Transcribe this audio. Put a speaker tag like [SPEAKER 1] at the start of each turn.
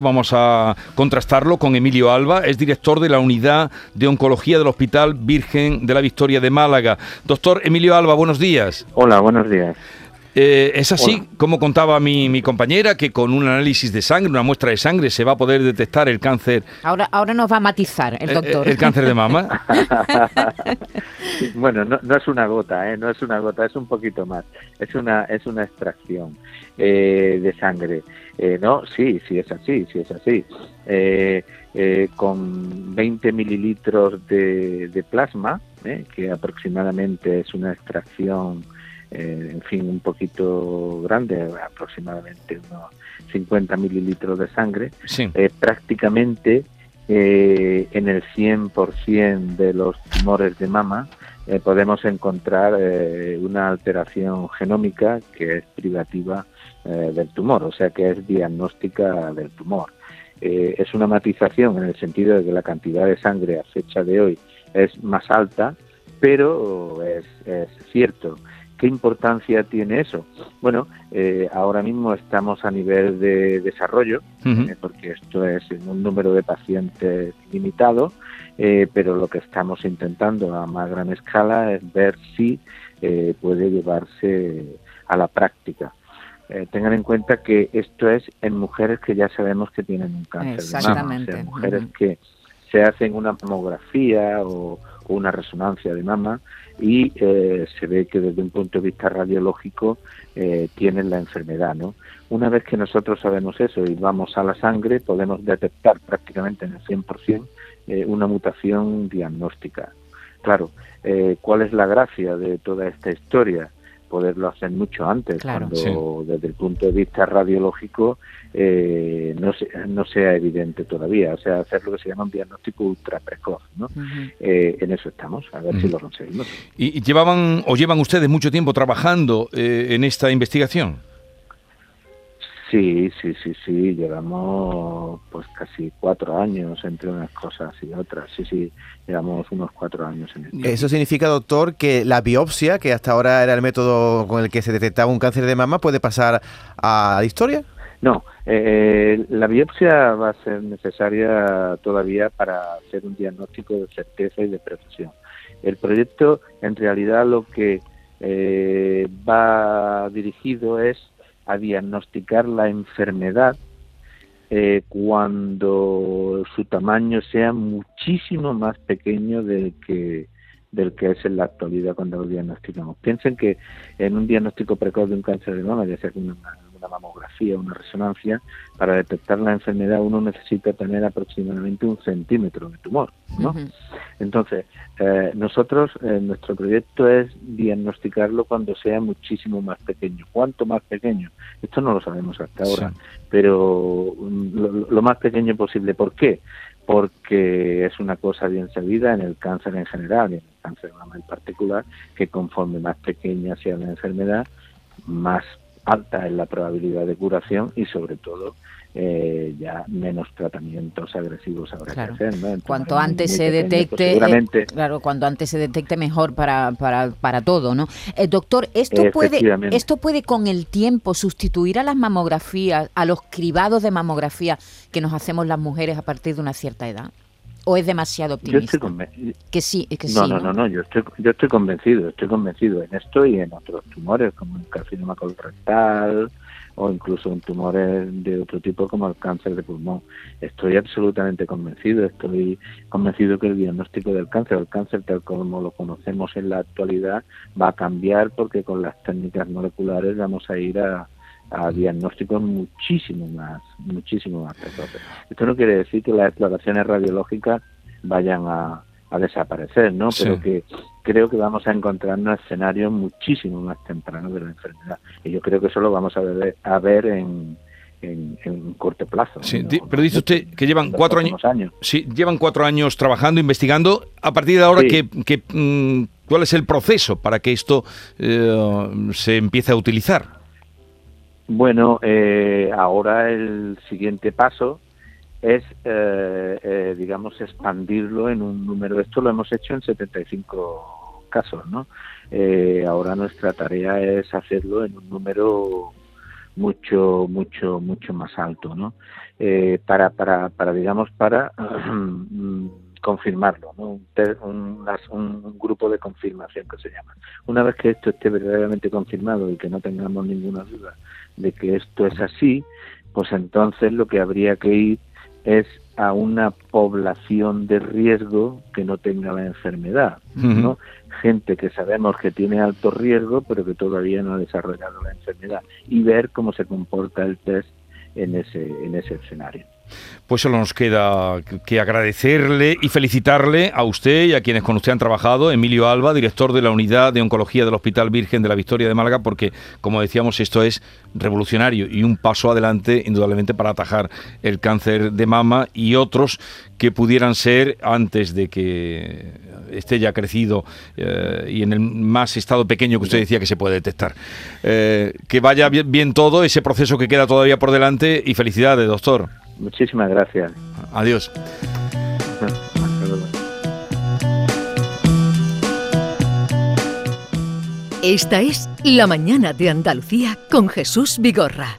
[SPEAKER 1] Vamos a contrastarlo con Emilio Alba, es director de la unidad de oncología del Hospital Virgen de la Victoria de Málaga. Doctor Emilio Alba, buenos días.
[SPEAKER 2] Hola, buenos días.
[SPEAKER 1] Eh, es así, como contaba mi, mi, compañera, que con un análisis de sangre, una muestra de sangre, se va a poder detectar el cáncer.
[SPEAKER 3] Ahora, ahora nos va a matizar el doctor.
[SPEAKER 1] Eh, el cáncer de mama.
[SPEAKER 2] bueno, no, no, es una gota, ¿eh? no es una gota, es un poquito más. Es una, es una extracción eh, de sangre. Eh, no, sí, sí es así, sí es así. Eh, eh, con 20 mililitros de, de plasma, eh, que aproximadamente es una extracción eh, en fin, un poquito grande, aproximadamente unos 50 mililitros de sangre,
[SPEAKER 1] Sí.
[SPEAKER 2] eh, prácticamente eh, en el 100% de los tumores de mama eh, podemos encontrar una alteración genómica que es privativa del tumor, o sea que es diagnóstica del tumor. Es una matización en el sentido de que la cantidad de sangre a fecha de hoy es más alta, pero es, es cierto. ¿Qué importancia tiene eso? Bueno, eh, ahora mismo estamos a nivel de desarrollo, eh, porque esto es en un número de pacientes limitado, eh, pero lo que estamos intentando a más gran escala es ver si eh, puede llevarse a la práctica. Eh, tengan en cuenta que esto es en mujeres que ya sabemos que tienen un cáncer de mama, o
[SPEAKER 3] Exactamente.
[SPEAKER 2] sea, mujeres que se hacen una mamografía o, o una resonancia de mama y eh, se ve que desde un punto de vista radiológico eh, tienen la enfermedad, ¿no? Una vez que nosotros sabemos eso y vamos a la sangre, podemos detectar prácticamente en el 100% eh, una mutación diagnóstica. Claro, eh, ¿cuál es la gracia de toda esta historia? Poderlo hacer mucho antes,
[SPEAKER 3] Claro.
[SPEAKER 2] cuando desde el punto de vista radiológico eh, no, se- no sea evidente todavía. O sea, hacer lo que se llama un diagnóstico ultra precoz, ¿no? Eh, en eso estamos, a ver si lo conseguimos.
[SPEAKER 1] ¿Y y llevaban o llevan ustedes mucho tiempo trabajando eh, en esta investigación?
[SPEAKER 2] Sí, sí, sí, sí, llevamos pues casi cuatro años entre unas cosas y otras. Sí, sí, llevamos unos cuatro años en esto.
[SPEAKER 4] Eso significa, doctor, que la biopsia, que hasta ahora era el método con el que se detectaba un cáncer de mama, puede pasar a la historia.
[SPEAKER 2] No, eh, la biopsia va a ser necesaria todavía para hacer un diagnóstico de certeza y de precisión. El proyecto, en realidad, lo que eh, va dirigido es a diagnosticar la enfermedad eh, cuando su tamaño sea muchísimo más pequeño del que del que es en la actualidad cuando lo diagnosticamos. Piensen que en un diagnóstico precoz de un cáncer de mama, ya sea con una, una mamografía o una resonancia, para detectar la enfermedad uno necesita tener aproximadamente un centímetro de tumor. ¿no? Entonces, eh, nosotros, eh, nuestro proyecto es diagnosticarlo cuando sea muchísimo más pequeño. ¿Cuánto más pequeño? Esto no lo sabemos hasta ahora,
[SPEAKER 1] Sí.
[SPEAKER 2] pero mm, lo, lo más pequeño posible. ¿Por qué? Porque es una cosa bien sabida en el cáncer en general y en el cáncer de mama en particular, que conforme más pequeña sea la enfermedad, más alta es la probabilidad de curación y sobre todo eh, ya menos tratamientos agresivos habrá
[SPEAKER 3] Claro.
[SPEAKER 2] que hacer.
[SPEAKER 3] Cuanto antes se
[SPEAKER 2] pues
[SPEAKER 3] detecte, eh, claro, cuanto antes se detecte mejor para, para, para todo, ¿no? Eh, doctor, esto puede, esto puede con el tiempo sustituir a las mamografías, a los cribados de mamografía que nos hacemos las mujeres a partir de una cierta edad. ¿O es demasiado
[SPEAKER 2] yo
[SPEAKER 3] optimista?
[SPEAKER 2] estoy convencido.
[SPEAKER 3] Que sí, es que
[SPEAKER 2] No,
[SPEAKER 3] sí.
[SPEAKER 2] no, no, no, yo estoy, yo estoy convencido, estoy convencido en esto y en otros tumores como el carcinoma colorectal o incluso en tumores de otro tipo como el cáncer de pulmón. Estoy absolutamente convencido, estoy convencido que el diagnóstico del cáncer, el cáncer tal como lo conocemos en la actualidad, va a cambiar porque con las técnicas moleculares vamos a ir a, a diagnósticos muchísimo más, muchísimo más precoces. Esto no quiere decir que las exploraciones radiológicas vayan a, a desaparecer, ¿no?
[SPEAKER 1] Sí.
[SPEAKER 2] Pero que creo que vamos a encontrarnos escenarios muchísimo más tempranos de la enfermedad. Y yo creo que eso lo vamos a ver, a ver en, en, en corto plazo.
[SPEAKER 1] Sí, pero dice usted que llevan cuatro
[SPEAKER 2] años,
[SPEAKER 1] sí, llevan cuatro años trabajando, investigando. A partir de ahora,
[SPEAKER 2] Sí.
[SPEAKER 1] ¿qué, qué, mm, ¿cuál es el proceso para que esto eh, se empiece a utilizar?
[SPEAKER 2] Bueno, eh, ahora el siguiente paso es, eh, eh, digamos, expandirlo en un número. Esto lo hemos hecho en 75 casos, ¿no? Eh, ahora nuestra tarea es hacerlo en un número mucho, mucho, mucho más alto, ¿no? Eh, para, para, para, digamos, para confirmarlo, ¿no? un, un, grupo de confirmación que se llama. Una vez que esto esté verdaderamente confirmado y que no tengamos ninguna duda de que esto es así, pues entonces lo que habría que ir es a una población de riesgo que no tenga la enfermedad, ¿no? Gente que sabemos que tiene alto riesgo, pero que todavía no ha desarrollado la enfermedad y ver cómo se comporta el test en ese en ese escenario.
[SPEAKER 1] Pues solo nos queda que agradecerle y felicitarle a usted y a quienes con usted han trabajado, Emilio Alba, director de la Unidad de Oncología del Hospital Virgen de la Victoria de Málaga, porque, como decíamos, esto es revolucionario y un paso adelante, indudablemente, para atajar el cáncer de mama y otros que pudieran ser antes de que esté ya crecido eh, y en el más estado pequeño que usted decía que se puede detectar. Eh, que vaya bien todo, ese proceso que queda todavía por delante y felicidades, doctor.
[SPEAKER 2] Muchísimas gracias.
[SPEAKER 1] Adiós.
[SPEAKER 5] Esta es La Mañana de Andalucía con Jesús Vigorra.